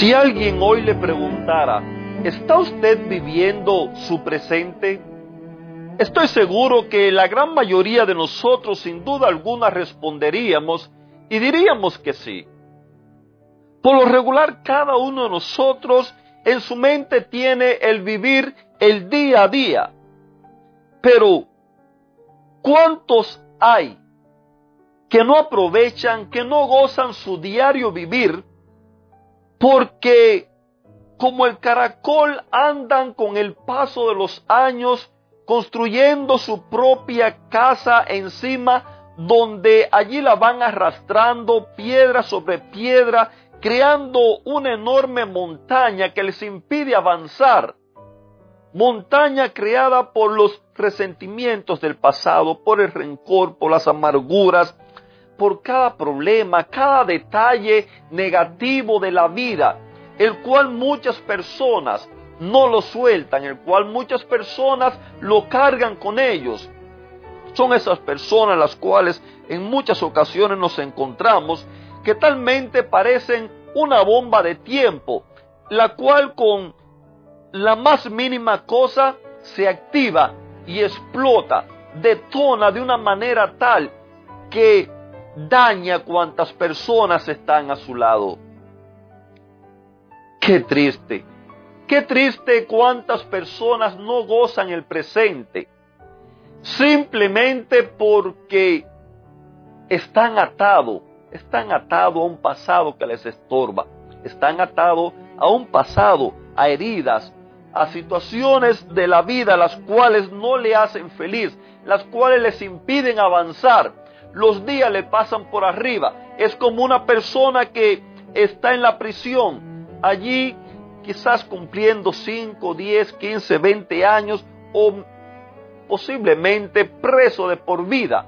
Si alguien hoy le preguntara, ¿está usted viviendo su presente? Estoy seguro que la gran mayoría de nosotros sin duda alguna responderíamos y diríamos que sí. Por lo regular, cada uno de nosotros en su mente tiene el vivir el día a día. Pero, ¿cuántos hay que no aprovechan, que no gozan su diario vivir porque como el caracol andan con el paso de los años construyendo su propia casa encima donde allí la van arrastrando piedra sobre piedra, creando una enorme montaña que les impide avanzar. Montaña creada por los resentimientos del pasado, por el rencor, por las amarguras, por cada problema, cada detalle negativo de la vida, el cual muchas personas no lo sueltan, el cual muchas personas lo cargan con ellos. Son esas personas las cuales en muchas ocasiones nos encontramos que talmente parecen una bomba de tiempo, la cual con la más mínima cosa se activa y explota, detona de una manera tal que daña cuantas personas están a su lado. Qué triste, qué triste cuántas personas no gozan el presente, simplemente porque están atados, están atados a un pasado que les estorba, están atados a un pasado, a heridas, a situaciones de la vida las cuales no le hacen feliz, las cuales les impiden avanzar, los días le pasan por arriba. Es como una persona que está en la prisión, allí quizás cumpliendo 5, 10, 15, 20 años o posiblemente preso de por vida.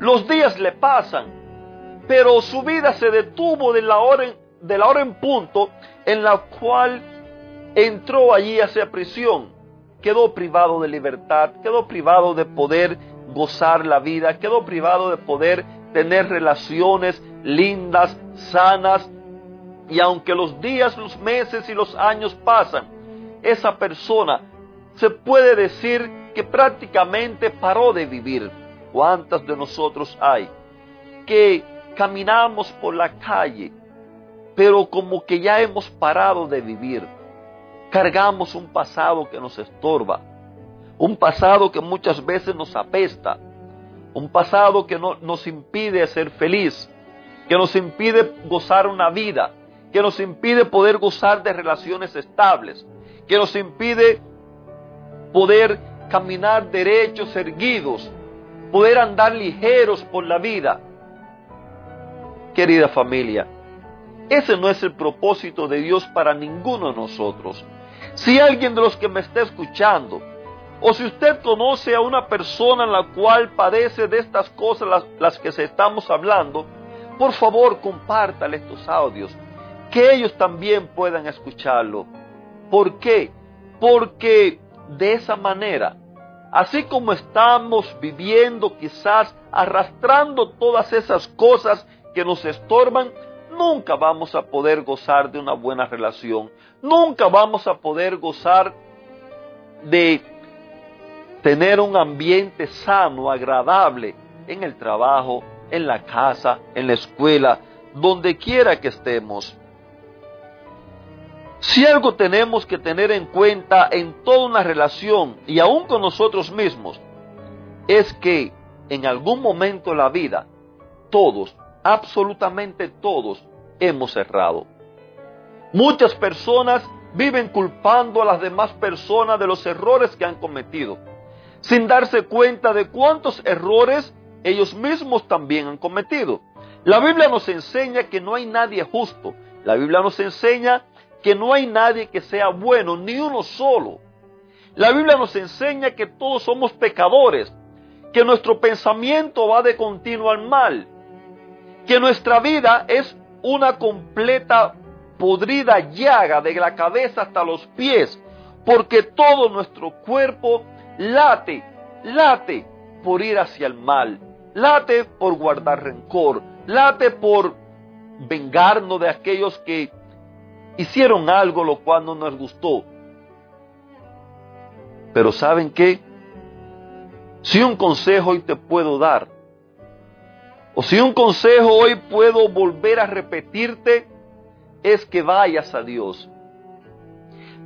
Los días le pasan, pero su vida se detuvo de la hora en, de la hora en punto en la cual entró allí hacia prisión. Quedó privado de libertad, quedó privado de poder gozar la vida, quedó privado de poder tener relaciones lindas, sanas, y aunque los días, los meses y los años pasan, esa persona se puede decir que prácticamente paró de vivir. ¿Cuántas de nosotros hay que caminamos por la calle, pero como que ya hemos parado de vivir? Cargamos un pasado que nos estorba un pasado que muchas veces nos apesta, un pasado que no, nos impide ser feliz, que nos impide gozar una vida, que nos impide poder gozar de relaciones estables, que nos impide poder caminar derechos, erguidos, poder andar ligeros por la vida. Querida familia, ese no es el propósito de Dios para ninguno de nosotros. Si alguien de los que me está escuchando o si usted conoce a una persona en la cual padece de estas cosas las, las que se estamos hablando, por favor compártale estos audios, que ellos también puedan escucharlo. ¿Por qué? Porque de esa manera, así como estamos viviendo quizás arrastrando todas esas cosas que nos estorban, nunca vamos a poder gozar de una buena relación, nunca vamos a poder gozar de tener un ambiente sano, agradable en el trabajo, en la casa, en la escuela, donde quiera que estemos. Si algo tenemos que tener en cuenta en toda una relación y aún con nosotros mismos, es que en algún momento de la vida, todos, absolutamente todos, hemos errado. Muchas personas viven culpando a las demás personas de los errores que han cometido sin darse cuenta de cuántos errores ellos mismos también han cometido. La Biblia nos enseña que no hay nadie justo, La Biblia nos enseña que no hay nadie que sea bueno, ni uno solo. La Biblia nos enseña que todos somos pecadores, que nuestro pensamiento va de continuo al mal, que nuestra vida es una completa podrida llaga de la cabeza hasta los pies, porque todo nuestro cuerpo late, late por ir hacia el mal, late por guardar rencor, late por vengarnos de aquellos que hicieron algo lo cual no nos gustó. Pero ¿saben qué? Si un consejo hoy te puedo dar, o si un consejo hoy puedo volver a repetirte, es que vayas a Dios.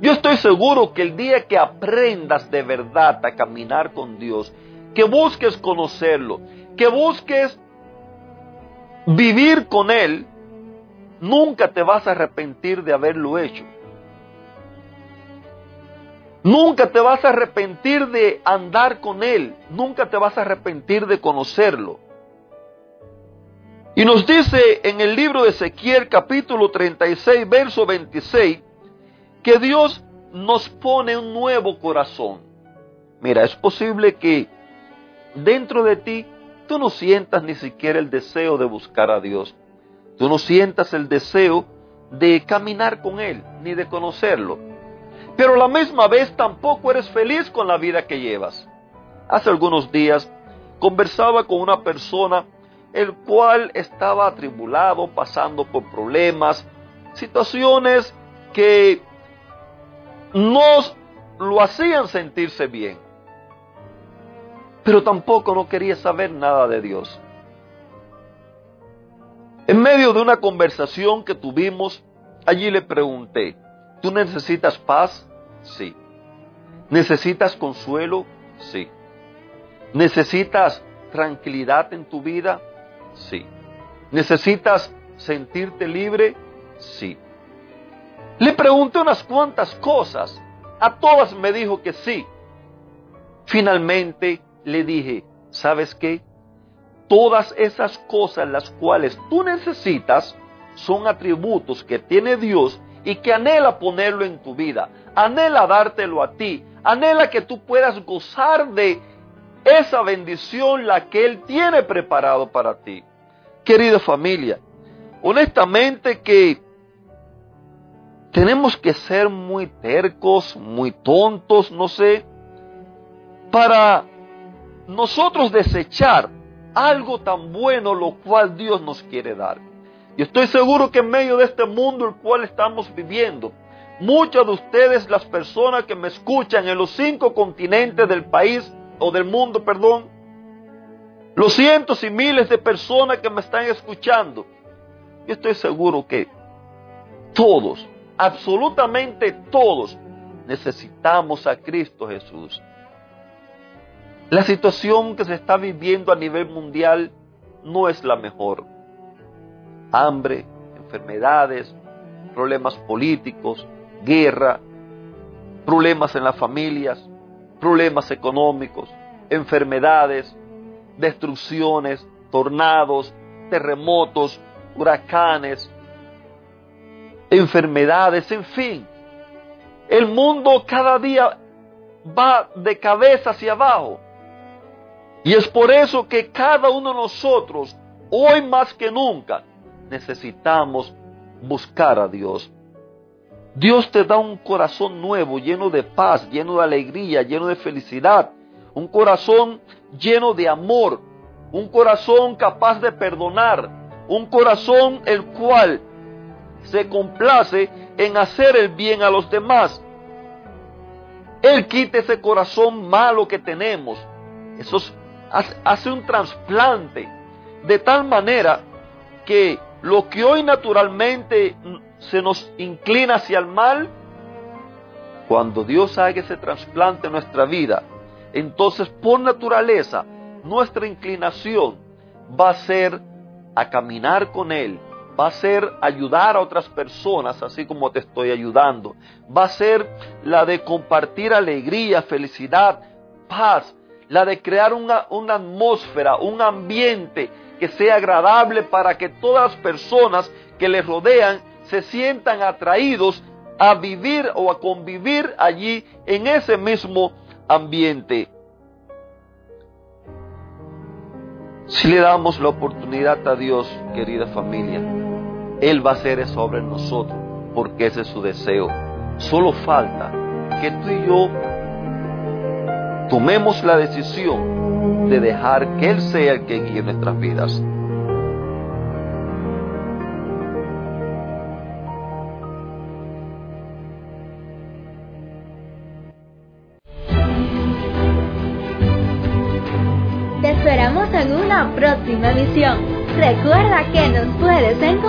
Yo estoy seguro que el día que aprendas de verdad a caminar con Dios, que busques conocerlo, que busques vivir con Él, nunca te vas a arrepentir de haberlo hecho. Nunca te vas a arrepentir de andar con Él. Nunca te vas a arrepentir de conocerlo. Y nos dice en el libro de Ezequiel capítulo 36, verso 26, que Dios nos pone un nuevo corazón. Mira, es posible que dentro de ti tú no sientas ni siquiera el deseo de buscar a Dios. Tú no sientas el deseo de caminar con Él, ni de conocerlo. Pero a la misma vez tampoco eres feliz con la vida que llevas. Hace algunos días conversaba con una persona el cual estaba atribulado, pasando por problemas, situaciones que no lo hacían sentirse bien. Pero tampoco no quería saber nada de Dios. En medio de una conversación que tuvimos, allí le pregunté, ¿tú necesitas paz? Sí. ¿Necesitas consuelo? Sí. ¿Necesitas tranquilidad en tu vida? Sí. ¿Necesitas sentirte libre? Sí. Le pregunté unas cuantas cosas. A todas me dijo que sí. Finalmente le dije, ¿sabes qué? Todas esas cosas las cuales tú necesitas son atributos que tiene Dios y que anhela ponerlo en tu vida. Anhela dártelo a ti. Anhela que tú puedas gozar de esa bendición la que Él tiene preparado para ti. Querida familia, honestamente que tenemos que ser muy tercos, muy tontos, no sé, para nosotros desechar algo tan bueno lo cual Dios nos quiere dar. Y estoy seguro que en medio de este mundo el cual estamos viviendo, muchos de ustedes, las personas que me escuchan en los cinco continentes del país o del mundo, perdón, los cientos y miles de personas que me están escuchando, yo estoy seguro que todos, absolutamente todos, necesitamos a Cristo Jesús. La situación que se está viviendo a nivel mundial no es la mejor. Hambre, enfermedades, problemas políticos, guerra, problemas en las familias, problemas económicos, enfermedades, destrucciones, tornados, terremotos, huracanes, enfermedades, en fin. El mundo cada día va de cabeza hacia abajo. Y es por eso que cada uno de nosotros, hoy más que nunca, necesitamos buscar a Dios. Dios te da un corazón nuevo, lleno de paz, lleno de alegría, lleno de felicidad. Un corazón lleno de amor. Un corazón capaz de perdonar. Un corazón el cual se complace en hacer el bien a los demás. Él quita ese corazón malo que tenemos. Eso hace un trasplante de tal manera que lo que hoy naturalmente se nos inclina hacia el mal, cuando Dios haga ese trasplante en nuestra vida, entonces por naturaleza nuestra inclinación va a ser a caminar con Él, va a ser ayudar a otras personas, así como te estoy ayudando, va a ser la de compartir alegría, felicidad, paz, la de crear una, una atmósfera, un ambiente que sea agradable para que todas las personas que le rodean se sientan atraídos a vivir o a convivir allí en ese mismo ambiente. Si le damos la oportunidad a Dios, querida familia, Él va a hacer eso sobre nosotros, porque ese es su deseo. Solo falta que tú y yo tomemos la decisión de dejar que Él sea el que guíe nuestras vidas. Te esperamos en una próxima emisión. Recuerda que nos puedes encontrar en